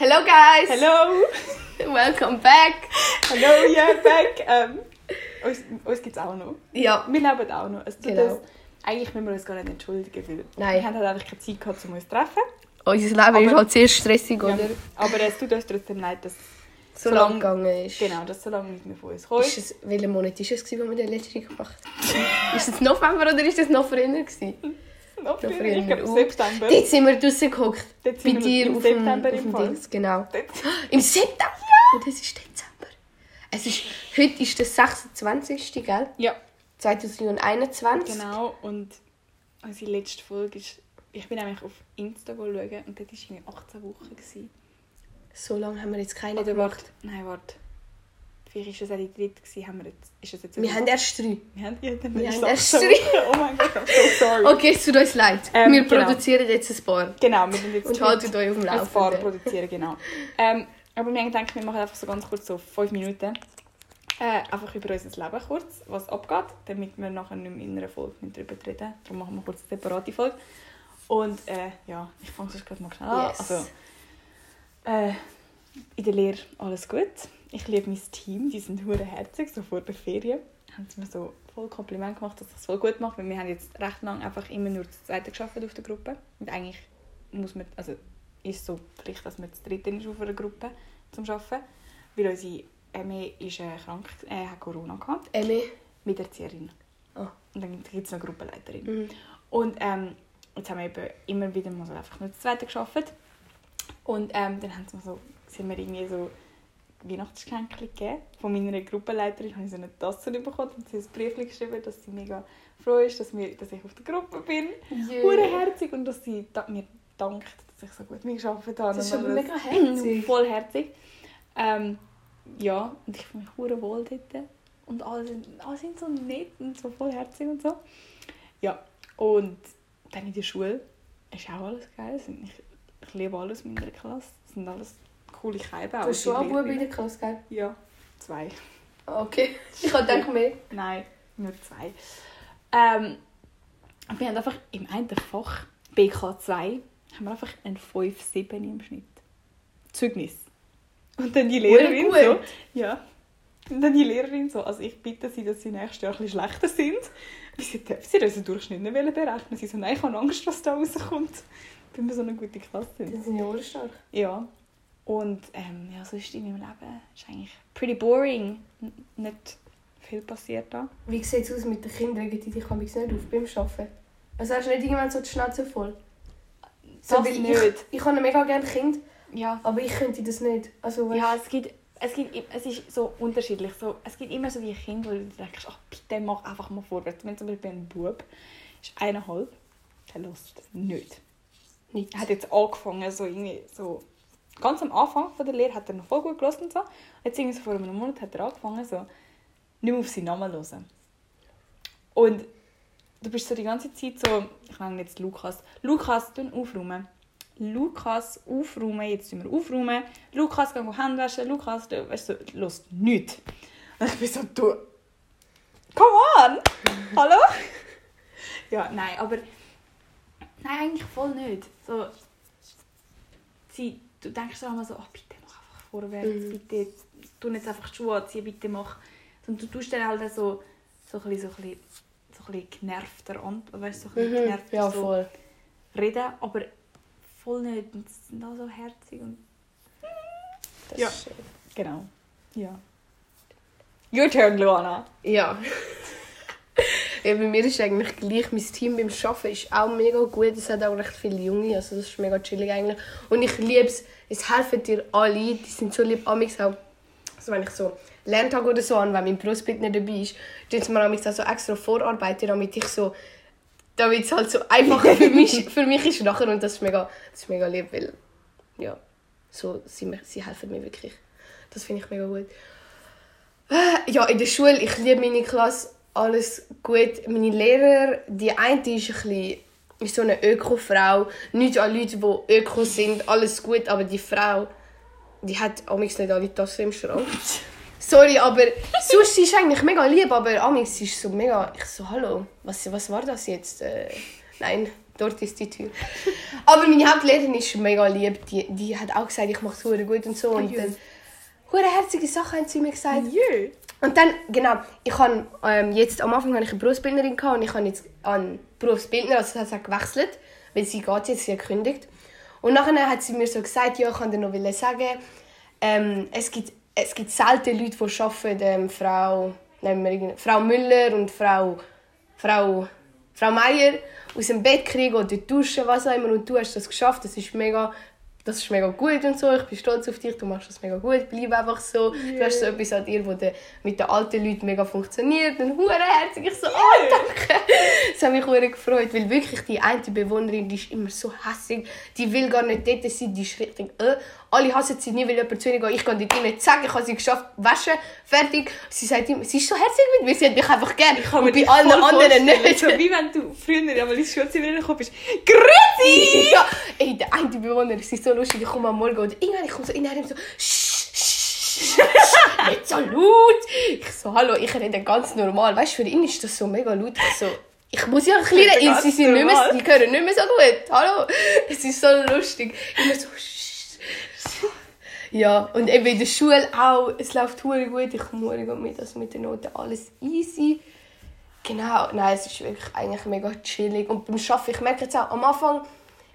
Hello guys! Hello! Welcome back! Hello, yeah, back! Ähm, uns uns gibt es auch noch. Ja, Wir leben auch noch. Tut Genau. uns, eigentlich müssen wir uns gar nicht entschuldigen, weil Nein. wir haben halt einfach keine Zeit gehabt, um uns zu treffen. unser Leben Aber- ist halt sehr stressig, Ja. oder? Aber es tut uns trotzdem leid, dass So So lange lang- gegangen ist. genau, dass so lange nicht mehr von uns kommt. Ist es, welcher Monat war es, wo wir den letzten gemacht haben? ist es November oder ist es noch früher? Noch früher, ich glaube. September. Dort sind wir draussen gehockt. Bei dir im auf dem, September auf dem. Dings, genau. Im September? Und es ist Dezember. Es ist, heute ist der 26. Gell? Ja, 2021. genau. Und unsere letzte Folge ist... Ich bin nämlich auf Insta schauen und dort war irgendwie 18 Wochen. Gewesen. So lange haben wir jetzt keine Oder gemacht. warte, nein, warte. Vielleicht war es auch die dritte, gewesen, haben wir jetzt, ist es jetzt Wir haben erst drei. Wir haben ja dann Wir haben erst 18 Wochen. Oh mein Gott, I'm so sorry. Okay, es tut uns leid. Ähm, wir genau. produzieren jetzt ein paar. Genau, wir sind jetzt Und haltet euch auf dem ein paar Laufenden. produzieren, genau. Ähm, aber wir haben gedacht, wir machen einfach so ganz kurz so fünf Minuten. Äh, einfach über unser Leben kurz, was abgeht, damit wir nachher nicht mehr in einer Folge darüber reden. Darum machen wir kurz eine separate Folge. Und äh, ja, ich fange sonst gerade mal schnell an. Yes. Also, äh, in der Lehre alles gut. Ich liebe mein Team, die sind hure herzig, so vor der Ferien. Haben sie mir so voll Kompliment gemacht, dass ich es voll gut mache, weil wir haben jetzt recht lang einfach immer nur zu zweit geschafft auf der Gruppe. Und eigentlich muss man, also ist so Pflicht, dass man zu dritt ist auf einer Gruppe zum Arbeiten. Weil unsere Emme ist äh, krank, äh, hat Corona gehabt, Emmy. mit Erzieherin. Ah. Und dann gibt es noch eine Gruppenleiterin. Mhm. Und ähm, jetzt haben wir eben immer wieder mal so einfach nur zu zweit geschafft. Und ähm, dann haben sie mir so, sind wir irgendwie so Weihnachtsgeschenke gegeben. Von meiner Gruppenleiterin habe ich so eine Tasse bekommen und sie hat ein Brief geschrieben, dass sie mega froh ist, dass, wir, dass ich auf der Gruppe bin. Yeah. Herzig und dass sie mir dankt, dass ich so gut mitgearbeitet habe. Das ist alles. mega herzig. Voll herzig. Ähm, ja, und ich fühle mich hure wohl dort. Und alle sind, alle sind so nett und so voll herzig und so. Ja, und dann in der Schule ist auch alles geil. Ich, ich liebe alles in meiner Klasse. Es sind alles coole Keiben. Du hast schon einen Buben in der Klasse, gell? Ja, zwei. Okay. Ich habe gedacht, mehr. Nein, nur zwei. Ähm, wir haben einfach im einen Fach BK2 haben wir einfach ein 5,7 im Schnitt. Zeugnis. Und dann die Lehrerin gut. so. Ja. Und dann die Lehrerin so, also ich bitte sie, dass sie nächstes Jahr ein bisschen schlechter sind. Weil sie dürfen sie unseren Durchschnitt nicht berechnen. Sie so, nein, ich habe Angst, was da rauskommt. Wenn wir so eine gute Klasse sind. Das sind ja alle stark. Ja. Und ähm, ja, sonst in meinem Leben ist eigentlich pretty boring. N nicht viel passiert da. Wie sieht es aus mit den Kindern? Regen die dich nicht auf beim Arbeiten? Also hast du nicht irgendwann so die Schnauze voll? So, Das nicht. Ich, ich habe mega gerne Kind, Ja. aber ich könnte das nicht. Also, weißt, Ja, es gibt, es gibt, es ist so unterschiedlich. So, es gibt immer so wie Kinder, wo du denkst, ach bitte mach einfach mal vorwärts. Wenn zum Beispiel ein Bub ist eineinhalb, der lässt nicht. nicht. Er hat jetzt angefangen, so irgendwie so ganz am Anfang von der Lehre hat er noch voll gut gelassen und so. Jetzt irgendwie so vor einem Monat hat er angefangen, so nicht mehr auf seinen Namen zu hören. Und du bist so die ganze Zeit so, ich nenne jetzt Lukas. Lukas, tu aufräumen. Lukas, aufräumen, jetzt tun wir aufräumen. Lukas, geh Hände waschen. Lukas, du, weißt du, los, nichts. Und ich bin so, du, come on, hallo? ja, nein, aber, nein, eigentlich voll nicht. So, sie, du denkst dann immer so, ach, bitte mach einfach vorwärts, Mhm. bitte, tu jetzt einfach die Schuhe anziehen, bitte mach. Und du tust dann halt so, so ein bisschen, so ein bisschen, so ein bisschen genervter an, weißt so ein bisschen Mhm. genervt Ja, so voll. reden, aber voll nicht. Und sie sind auch so herzig und Das Ja. ist schön. genau. Ja. Your turn, Luana. Ja. ja. Bei mir ist eigentlich gleich. Mein Team beim Arbeiten ist auch mega gut. Es hat auch recht viele Junge. Also das ist mega chillig eigentlich. Und ich liebe es. Es helfen dir alle. Die sind so lieb. Amix auch. Also wenn ich so Lerntag oder so an, wenn mein Brustbild nicht dabei ist, tun sie mir amix auch so extra vorarbeiten, damit ich so damit es halt so einfacher für mich, für mich ist nachher und das ist mega, das ist mega lieb, weil ja, so, sie, mir- sie helfen mir wirklich. Das finde ich mega gut. Äh, Ja, in der Schule, ich liebe meine Klasse, alles gut. Meine Lehrer, die eine ist ein bisschen ist so eine Öko-Frau. Nicht an Leute, die Öko sind, alles gut, aber die Frau, die hat amigs nicht alle Tassen im Schrank. Sorry, aber sonst sie ist eigentlich mega lieb, aber amigs ist so mega, ich so, hallo, was, was war das jetzt? Äh, Nein, dort ist die Tür. Aber meine Hauptlehrerin ist mega lieb. Die, die hat auch gesagt, ich mache es gut und so. Und dann, hure herzige Sachen haben sie mir gesagt. Jö. Und dann, genau, ich habe ähm, jetzt, am Anfang hatte ich eine Berufsbildnerin gehabt und ich habe jetzt einen Berufsbildner, also das hat gewechselt, weil sie geht jetzt, sie hat gekündigt. Und nachher hat sie mir so gesagt, ja, ich kann dir noch sagen, ähm, es, gibt, es gibt selten Leute, die arbeiten, ähm, Frau, nehmen wir Frau Müller und Frau, Frau, Frau Meier aus dem Bett kriegen oder duschen, was auch immer, und du hast das geschafft, das ist mega, das ist mega gut und so, ich bin stolz auf dich, du machst das mega gut, bleib einfach so, du hast so etwas an dir, de, mit den alten Leuten mega funktioniert und hure herzig, ich so, oh danke, das hat mich hure gefreut, weil wirklich die eine Bewohnerin, die ist immer so hässig, die will gar nicht dort sein, die ist richtig, äh, alle hassen sie nie, weil jemand zu ihnen geht, ich kann dort nicht sagen, ich habe sie geschafft, waschen, fertig, sie sagt immer, sie ist so herzig mit mir, sie hat mich einfach gerne, Ich kann und mir bei allen anderen nicht. So wie wenn du früher einmal ins Schulzimmer gekommen bist. Grüezi! Ja, ey, der eine Bewohner, das ist so lustig. Ich komme am Morgen und irgendwann ich komme so in und so, «Sch, sch, sch, nicht so laut. Ich so, hallo, ich rede ganz normal. Weißt du, für ihn ist das so mega laut. Ich so, ich muss ja ein bisschen sie sind nicht mehr, die hören nicht mehr so gut. Hallo, es ist so lustig. Immer so. Ja, und eben in der Schule auch, es läuft hure gut, ich komme gut mit, also mit den Noten alles easy. Genau, nein, es ist wirklich eigentlich mega chillig. Und beim Arbeiten, ich merke jetzt auch, am Anfang,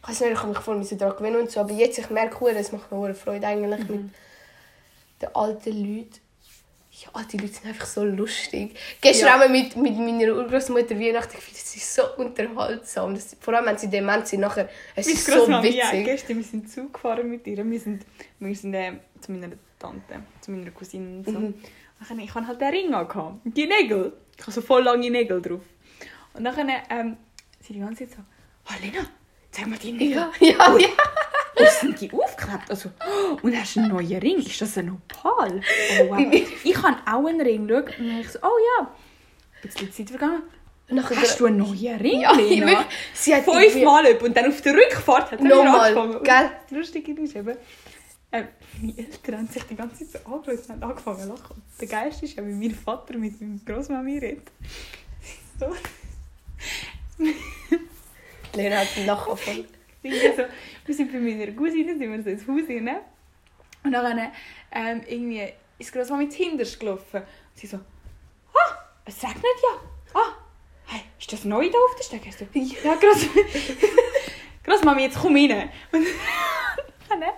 ich weiß nicht, ich habe mich voll daran gewöhnen und so, aber jetzt, ich merke es macht mir hure Freude eigentlich mit den alten Leuten. Ja, die Leute sind einfach so lustig. Gestern Ja. haben wir mit, mit meiner Urgroßmutter Weihnachten gefühlt, es ist so unterhaltsam. Das, vor allem, wenn sie dement sind, nachher, es ist so Grossmami, ja, witzig. gestern, wir sind Zug gefahren mit ihr. Wir sind, wir sind äh, zu meiner Tante, zu meiner Cousine und so. Mhm. Nachher, ich hatte halt den Ring angehabt. Die Nägel. Ich habe so voll lange Nägel drauf. Und dann ähm, sie die ganze Zeit so, oh Lena, zeig mal die Nägel. Ja, ja, ja. Und sind die aufgeklebt? Also, oh, und hast du einen neuen Ring? Ist das ein Opal? Oh, wow. Ich habe auch einen Ring. Schau. Und dann ich so, oh ja. Ein bisschen Zeit vergangen. Nachher- Hast du einen neuen Ring, Ja, Lena? Sie hat irgendwie- Fünfmal üben. Und dann auf der Rückfahrt hat er Nochmal, angefangen. Gell? Das Lustige ist eben, äh, meine Eltern haben sich die ganze Zeit so angeschaut und haben angefangen zu lachen. Und der Geist ist ja, wie mein Vater mit meiner Großmami redet. So. Lena hat einen Lachen so, wir sind bei meiner Cousine, sind wir so ins Haus rein. Und dann ähm, irgendwie ist Großmami hinterst gelaufen. Und sie so, ah, es regnet ja. Ah, hey, ist das neu da auf der Stege? So, ja, Großmami. Großmami, jetzt komm rein. Und dann hat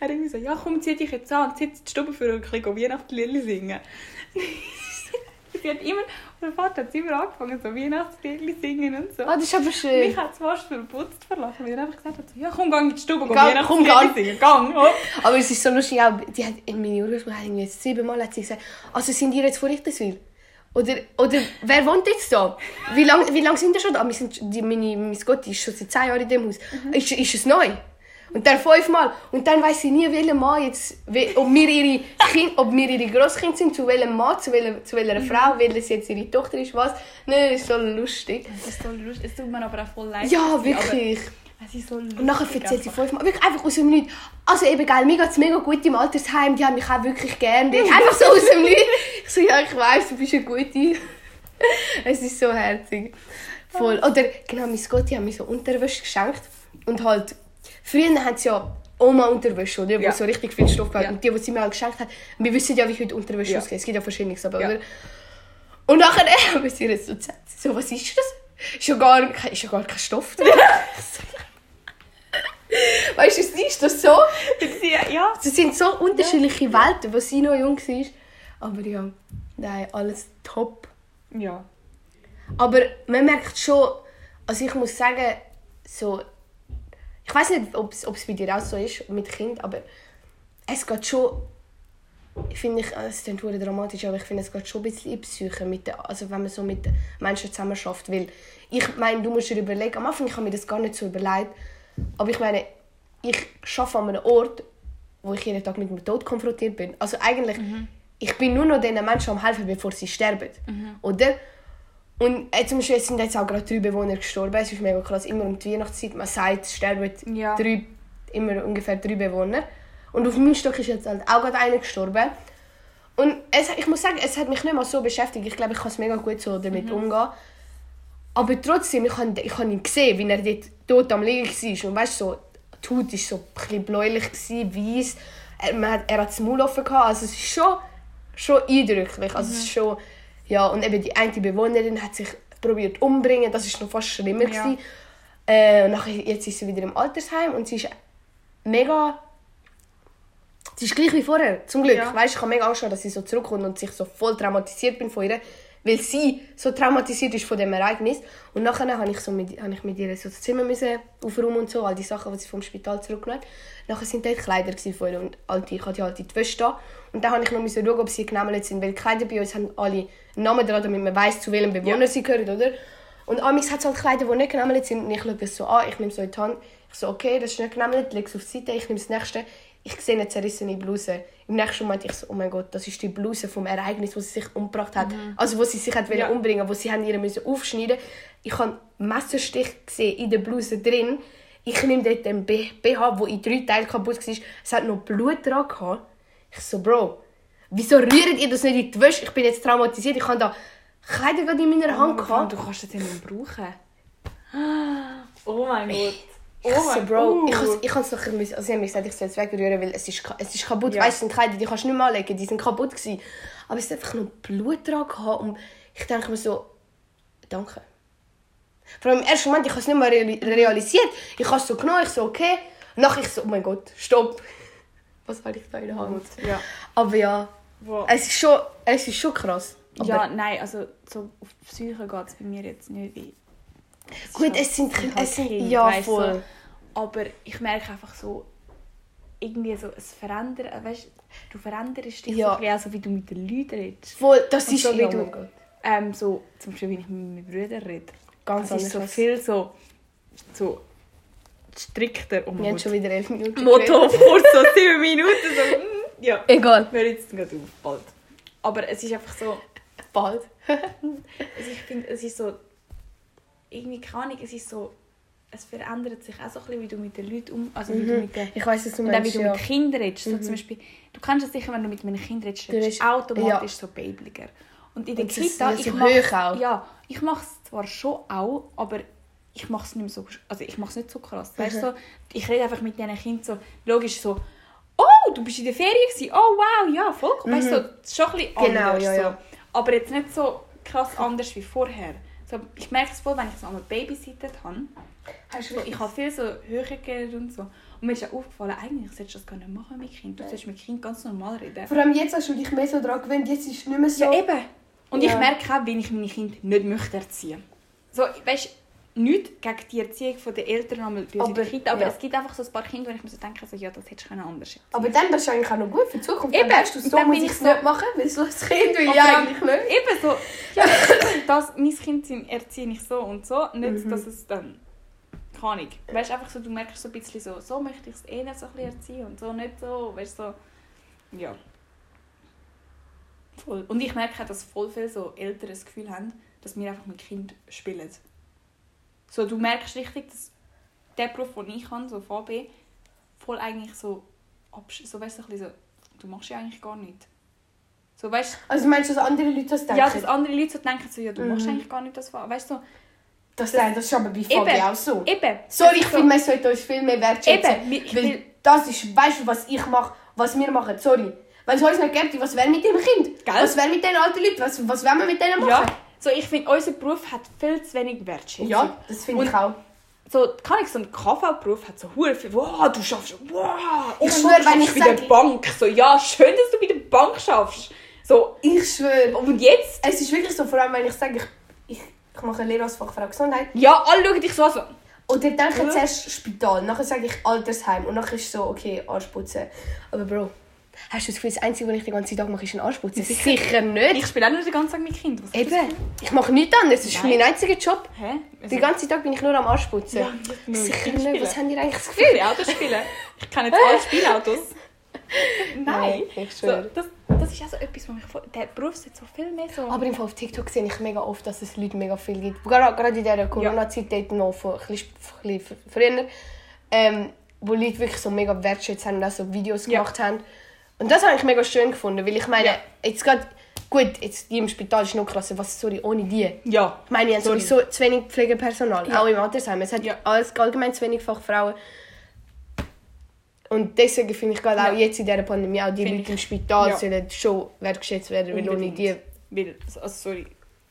er irgendwie so, ja komm, zieh dich jetzt an und sitz in die Stube für ein bisschen Weihnachtslieder singen. sie hat immer, mein Vater hat immer angefangen, so Weihnachtslieder singen und so. Ah, das ist aber Mich schön. hat es fast verputzt verlassen, weil er einfach gesagt hat, so, ja komm, geh in die Stube, geh Weihnachtslieder singen, gang, hopp. Aber es ist so lustig, auch, die hat, meine Urgroßmutter hat irgendwie siebenmal hat sie gesagt, also sind ihr jetzt von Richterswil? Oder, oder wer wohnt jetzt da? Wie lange wie lang sind ihr schon da? Wir sind, die, meine, meine Gotti ist schon seit zehn Jahren in dem Haus. Ist, ist es neu? Und dann fünfmal. Und dann weiss sie nie, welcher Mann jetzt, ob wir ihre kind, ob wir ihre Grosskind sind, zu welchem Mann, zu welcher, zu welcher Frau, welches jetzt ihre Tochter ist, was. Nein, das ist so lustig. Das ist so lustig, es tut mir aber auch voll leid. Ja, wirklich. Es ist so lustig. Und nachher erzählt sie fünfmal, wirklich einfach aus dem Nichts. Also eben, geil, mir geht es mega gut im Altersheim, die haben mich auch wirklich gern. Einfach so aus dem Nichts. Ich so, ja, ich weiss, du bist eine gute. es ist so herzig. Voll. Oder, genau, mein Gott, die haben mir so Unterwäsche geschenkt. Und halt, früher haben sie ja Oma-Unterwäsche, oder? Wo Ja. so richtig viel Stoff hat. Ja. Und die, die sie mir halt geschenkt hat, wir wissen ja, wie heute Unterwäsche Ja. aussieht. Es gibt ja verschiedenes, aber, oder? Und nachher haben sie ihr so gesagt, so, was ist das? Ist ja gar, ist ja gar kein Stoff drin. weißt du, sie ist das so? Ja, Es sind so unterschiedliche Welten, wo sie noch jung war. Aber ja, nein, alles top. ja. Aber man merkt schon, also ich muss sagen, so, ich weiß nicht, ob es bei dir auch so ist mit Kind, aber es geht schon, finde ich, es klingt verdammt dramatisch, aber ich finde, es geht schon ein bisschen in Psyche, mit der, also wenn man so mit den Menschen zusammen schafft, weil ich meine, du musst dir überlegen, am Anfang ich habe mir das gar nicht so überlegt, aber ich meine, ich arbeite an einem Ort, wo ich jeden Tag mit dem Tod konfrontiert bin. Also eigentlich, ich bin nur noch diesen Menschen am helfen, bevor sie sterben, oder? Und äh, zum Beispiel sind jetzt auch gerade drei Bewohner gestorben. Es ist mega krass. Immer um die Weihnachtszeit, man sagt, es sterben Ja. drei, immer ungefähr drei Bewohner. Und auf meinem Stock ist jetzt halt auch gerade einer gestorben. Und es, ich muss sagen, es hat mich nicht mal so beschäftigt. Ich glaube, ich kann es mega gut so damit umgehen. Aber trotzdem, ich habe ich hab ihn gesehen, wie er dort tot am Liegen war. Und weißt du, so, die Haut war so ein bisschen bläulich, weiß. Er, man hat, er hat das Maul offen gehabt. Also es ist schon, schon eindrücklich. Also es ist schon, ja, und eben die eine Bewohnerin hat sich probiert umzubringen. Das war noch fast schlimmer. Ja. gewesen. Äh, nachher, jetzt ist sie wieder im Altersheim und sie ist mega... Sie ist gleich wie vorher, zum Glück. Ja. Weißt, ich habe mega Angst, dass sie so zurückkommt und sich so voll traumatisiert bin von ihr, weil sie so traumatisiert ist von dem Ereignis. Und nachher habe ich, so mit, habe ich mit ihr so das Zimmer müssen aufräumen und so, all die Sachen, die sie vom Spital zurückgenommen hat. Nachher sind dort Kleider von ihr und alte, ich hatte alte die Wäsche da. Und dann habe ich noch müssen schauen, ob sie genämmelt sind, weil die Kleider bei uns haben alle Namen dran, damit man weiß, zu welchem Bewohner Ja. sie gehören, oder? Und amigs hat es halt Kleider, die nicht genämmelt sind. Und ich schaue das so an, ich nehme so in die Hand. Ich so, okay, das ist nicht genämmelt, lege es auf die Seite, ich nehme das nächste. Ich sehe eine zerrissene Bluse. Im nächsten Moment ich so, oh mein Gott, das ist die Bluse vom Ereignis, wo sie sich umgebracht hat. Also wo sie sich hat Mhm. Ja. umbringen, wo sie haben ihre müssen aufschneiden. Ich habe einen Messerstich gesehen in der Bluse drin. Ich nehme dort den BH, wo in drei Teilen kaputt war. Es hat noch Blut dran gehabt. Ich so, Bro, wieso rührt ihr das nicht in die Wäsche? Ich bin jetzt traumatisiert. Ich habe da Kleider gerade in meiner Hand Oh, gehabt. du kannst das ja nicht brauchen. Oh mein Gott. Oh Ich so, Bro, Uh. ich ich es noch ein bisschen, also sie haben mir gesagt, ich soll es wegrühren, weil es ist, es ist kaputt. Ja. Weißt du, sind Kleider, die kannst du nicht mehr anlegen, die sind kaputt gewesen. Aber es hat einfach noch Blut dran gehabt und ich denke mir so, danke. Vor allem im ersten Moment, ich habe es nicht reali- realisiert. Ich habe es so genommen, ich so, okay. Nachher ich so, oh mein Gott, stopp. Was habe ich da in der Hand? Ja. Aber ja, Wow. es ist schon, es ist schon krass. Aber Ja, nein, also so auf die Psyche geht es bei mir jetzt nicht. Wie es Gut, es sind, halt es sind Kind, ja weisst du, voll. aber ich merke einfach so, irgendwie so, es verändert, äh, weißt du, veränderst dich Ja. so also wie du mit den Leuten redest. Voll, das Und ist so wie oh du, ähm, so, zum Beispiel, wenn ich mit meinen Brüdern rede, Ganz es ist so viel so, so strikter. Oh Wir haben schon wieder elf Minuten Motto Kurs, so sieben Minuten, so, mm, ja. Egal. Wir jetzt gerade auf, bald. Aber es ist einfach so, Bald. ich finde, es ist so, irgendwie keine es ist so, es verändert sich auch so ein bisschen, wie du mit den Leuten um, also wie du mit den, Ich weiß, was du auch wie meinst. du Ja. mit Kindern redest. So zum Beispiel, du kennst das sicher, wenn du mit einem Kind redest, Du redest du redest- automatisch ja. so babliger. Und in der Und es Kita, so ich mache ja, ich mache es zwar schon auch, aber ich mache es nicht so, also ich mache es nicht so krass. Weißt, Mhm. so, ich rede einfach mit diesen Kindern so, logisch so, oh, du bist in der Ferien gewesen, oh wow, ja, voll cool. Weißt du, so, das ist schon ein bisschen Mhm. Genau, anders. ja, so. Aber jetzt nicht so krass anders wie vorher. So, ich merke es voll, wenn ich so einmal babysittet habe. Hast So, ich habe viel so höher geredet und so. Und mir ist auch aufgefallen, eigentlich solltest du das gar nicht machen mit Kind. Du sollst mit Kind ganz normal reden. Vor allem jetzt hast du dich mehr so daran gewöhnt, jetzt ist es nicht mehr so. Ja, eben. Und Ja. ich merke auch, wenn ich meine Kinder nicht möchte erziehen So, weißt du, nichts gegen die Erziehung der Eltern einmal bei Aber, Kita, aber ja. es gibt einfach so ein paar Kinder, wo ich mir so denke, so, ja, das hättest du anders erziehen Aber dann bist du eigentlich auch noch gut für die Zukunft. Eben. Dann weißt du, so dann muss ich es so- nicht machen, weil so das Kind will ich eigentlich nicht. Eben so, ja, das, mein Kind erziehe ich so und so, nicht, Mhm. dass es dann, keine Ahnung, weißt einfach so, du merkst so ein bisschen so, so möchte ich es eh nicht so ein bisschen erziehen und so nicht so, weißt so, ja. Voll. Und ich merke auch, dass voll viele so Eltern das Gefühl haben, dass wir einfach mit Kind spielen. So, du merkst richtig, dass der Beruf, den ich habe, so VB, voll eigentlich so, so weißt du, ein bisschen so, du machst ja eigentlich gar nicht. So, weißt Also meinst du, dass andere Leute das denken? ja, dass andere Leute so denken, so, ja, du machst Mhm. eigentlich gar nicht das. Weißt du, so, das, das, das ist aber bei Fabi Eben. auch so. eben. Sorry, ich so- finde, man sollte uns viel mehr wertschätzen. Eben, weil will- das ist, weißt du, was ich mache, was wir machen. Sorry. Wenn es uns nicht gäbe, was wäre mit dem Kind? Gell? Was wäre mit den alten Leuten? Was, was wollen wir mit denen machen? Ja, so, ich finde, unser Beruf hat viel zu wenig Wertschätzung. Ja, das finde ich auch. So, kann ich so ein KV-Beruf hat so hure viel, wow, du schaffst, wow, Ich schwöre, wenn ich bei der sage- Bank. So, ja, schön, dass du bei der Bank schaffst. So, Ich schwöre. und jetzt? Es ist wirklich so, vor allem wenn ich sage, ich, ich, ich mache eine Lehre als Fachfrau Gesundheit. Ja, alle schauen dich so an, so. Und dann denke ich Ja. zuerst Spital, nachher sage ich Altersheim und nachher ist so, okay, Arschputzen. Aber Bro, hast du das Gefühl, das Einzige, was ich den ganzen Tag mache, ist ein Arschputzen? Sicher. Sicher nicht. Ich spiele auch nur den ganzen Tag mit Kindern. Ist? Eben, ich mache nichts anderes. Das ist Nein. mein einziger Job. Hä? Den ganzen Tag bin ich nur am Arschputzen. Ja, ich Sicher nicht. Was haben die eigentlich das Ich Gefühl? will Autos spielen. Ich kenne jetzt alle Spielautos. Nein. Nein, ich So, schwöre. das, das ist auch so etwas, was mich. Der Beruf sollte so viel mehr so... Aber im Fall auf TikTok sehe ich mega oft, dass es Leute mega viel gibt. Gerade, gerade in dieser Corona-Zeit, dort noch von, ein bisschen, ein bisschen früher, ähm, wo Leute wirklich so mega wertschätzt haben und auch so Videos Ja. gemacht haben. Und das habe ich mega schön gefunden, weil ich meine, Ja. jetzt gerade, Gut, jetzt die im Spital ist noch krasser. Was, sorry, ohne die. Ja. Ich meine, wir haben Sorry. sowieso zu wenig Pflegepersonal, Ja. auch im Altersheim. Es hat Ja. alles allgemein zu wenig Fachfrauen. Und deswegen finde ich gerade auch Ja. jetzt in dieser Pandemie auch die Finde Leute im Spital sollen schon wertgeschätzt werden, weil ohne die... Weil, also sorry,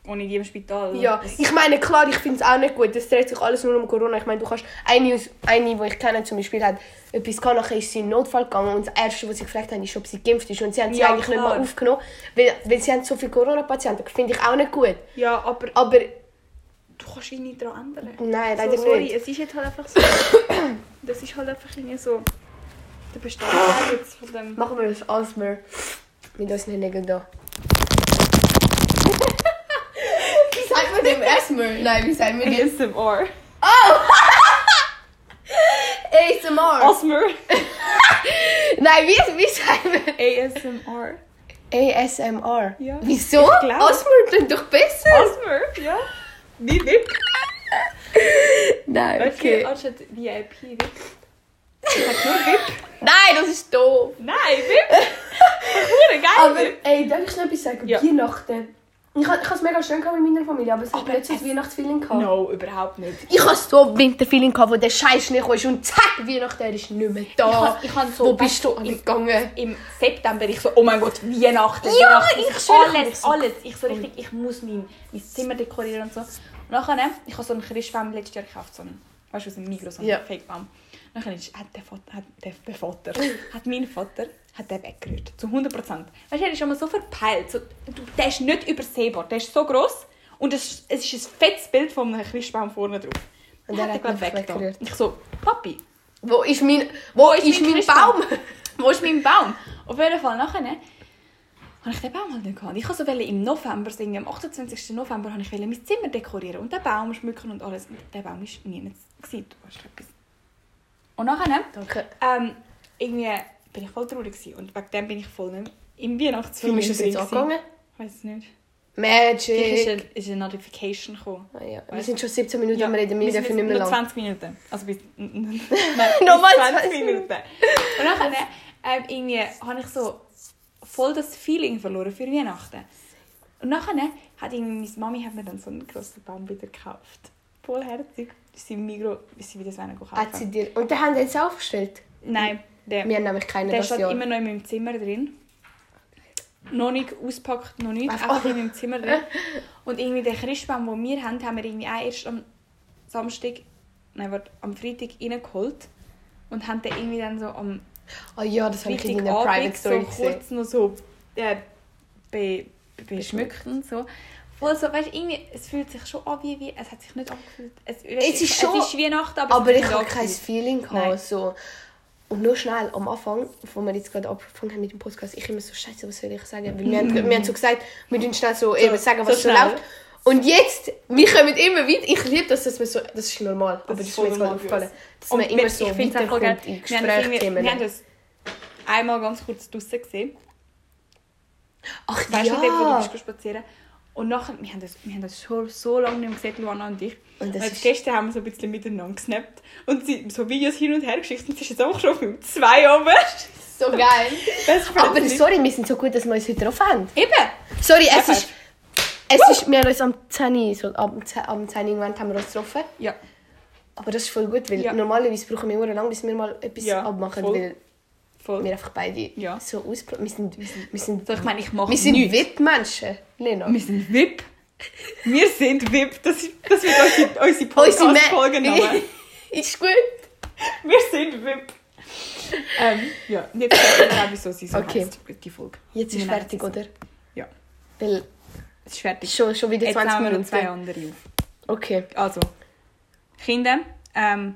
ohne die im Spital. Ja, das- ich meine, klar, ich finde es auch nicht gut. Es dreht sich alles nur um Corona. Ich meine, du kannst... Eine, eine die ich kenne zum Beispiel, hat etwas gehabt, nachher ist sie in den Notfall gegangen und das Erste, was sie gefragt haben, ist, ob sie geimpft ist. Und sie haben sie Ja, eigentlich nicht klar. mal aufgenommen, weil, weil sie haben so viele Corona-Patienten. Das finde ich auch nicht gut. ja, aber Aber du kannst ihn nicht daran ändern. nein, leider so, sorry, nicht. es ist jetzt halt einfach so. das ist halt einfach irgendwie so. Der Bestandteil jetzt von dem. Machen wir das Asthma mit unseren Nägeln da. Asthma? Nein, wie sagen wir dem? ASMR. ASMR. Asthma. Nein, wie, wie sagen wir? ASMR. ASMR. Ja. Wieso? Asthma klingt doch besser. Asthma, ja. Wie VIP. Nein, okay. anstatt VIP, VIP. Ich hab nur VIP. Nein, das ist doof. Nein, VIP. Hure geil. Aber, ey, darf ich noch etwas sagen? Ja. Weihnachten. Ich habe es mega schön gehabt mit meiner Familie, aber es hat nicht so ein Weihnachtsfeeling gehabt. No, überhaupt nicht. Ich hatte so Winterfeeling, gehabt, wo der Scheiß Schnee kam und zack, Weihnachten ist nicht mehr da. Ich hab- ich so- Wo bist du gegangen? Im September ich so, oh mein Gott, Weihnachten, Ja, Weihnachten. ich ich mich alles, so alles. Ich so richtig, ich muss mein, mein Zimmer dekorieren und so. Und nachher, ne, ich habe so einen Christbaum letztes Jahr gekauft, so einen, weißt du, aus dem Migros, so einen Ja. Fake-Baum. Nachher ist, hat der Vater, hat der, der Vater, hat mein Vater, hat den weggerührt. Zu 100 Prozent. Weißt du, er ist schon mal so verpeilt. So, der ist nicht übersehbar. Der ist so gross und es, es ist ein fettes Bild von einem Christbaum vorne drauf. Und Und er er hat hat weggetan. weggerührt. Ich so, Papi, Wo ist mein, wo ist ist mein mein? Baum? Wo ist mein Baum? Auf jeden Fall nachher ne, habe ich den Baum halt nicht gehabt. Ich wollte so im November singen, am 28. November wollte ich mein Zimmer dekorieren und den Baum schmücken und alles. Und der Baum war nie Du hast etwas. Und nachher ne, Danke. ähm, irgendwie bin ich voll traurig gewesen. und wegen dem bin ich voll nicht im Weihnachtsfilm ist das jetzt angegangen? Ich weiß es nicht. Magic. Vielleicht ist eine, ist eine Notification gekommen. Ah, ja. Wir sind schon 17 Minuten, ja, wir reden wir sind dürfen nicht mehr lang. 20 Minuten. Also bis... Nein, Nochmal bis 20 20 Minuten. Und dann ähm, irgendwie habe ich so voll das Feeling verloren für Weihnachten. Und nachher hat irgendwie meine Mami hat mir dann so einen grossen Baum wieder gekauft. Vollherzig. Sie im Migros, ist sie wieder das Weihnachten gekauft. Hat sie dir... Und den haben sie jetzt aufgestellt? Nein, der, Wir haben nämlich keinen der das steht Jahr. immer noch in meinem Zimmer drin. Noch nicht auspackt, noch nicht. Einfach- Einfach in meinem Zimmer drin. Und irgendwie den Christbaum, den wir haben, haben wir irgendwie auch erst am Samstag, nein, warte, am Freitag reingeholt. Und haben den irgendwie dann so am Oh ja, das habe ich in einer Private Story so gesehen. kurz noch so äh, be, be, beschmückt und so. Voll so, weißt, irgendwie, es fühlt sich schon an wie, wie es hat sich nicht angefühlt. Es, Es ist schon- es ist Weihnachten, aber, Aber ich habe kein Feeling gehabt. So. Und nur schnell am Anfang, wo wir jetzt gerade angefangen haben mit dem Podcast, ich immer so, Scheiße, was soll ich sagen? Weil wir, haben, wir haben so gesagt, wir müssen schnell so, eben sagen, was so so, läuft. Und jetzt, wir kommen immer weiter. Ich liebe das, dass wir so, das ist normal, aber das ist mir jetzt gerade aufgefallen, dass man immer so weiterkommt in Wir haben das irgendwie- Gesprächsthemen. Wir haben das einmal ganz kurz draussen gesehen. Ach Weißt du, dort, wo du ja! bist spazieren Und nachher, wir haben das, wir haben das schon so lange nicht mehr gesehen, Luana und ich. Und Und das ist- gestern haben wir so ein bisschen miteinander gesnappt und sie, so Videos hin und her geschickt und sie ist jetzt auch schon auf dem 2 oben. So geil. Aber sorry, wir sind so gut, dass wir uns heute drauf haben. Eben! Sorry, es ist... Es ist, wir haben uns am 10 Uhr, so am 10 am 10 Uhr irgendwann haben wir uns getroffen. Ja. Aber das ist voll gut, weil Ja. normalerweise brauchen wir immer lang, bis wir mal etwas Ja, abmachen, voll. weil Voll. wir einfach beide Ja. so auspro... Wir sind, wir sind, wir sind, So, ich meine, ich mache wir sind. VIP-Menschen, Lena. Wir sind VIP. Wir sind VIP. Das, das wird unsere, unsere Unsere Podcast-Folgename. ist gut. Wir sind VIP. ähm, ja, jetzt sagen wir, wieso sie so Okay. heisst, die Folge. Jetzt ist Wir fertig, so. oder? Ja, Weil es ist fertig. schon, schon wieder Jetzt 20 nehmen wir noch Minuten. zwei andere auf. Okay. Also, Kinder, ähm,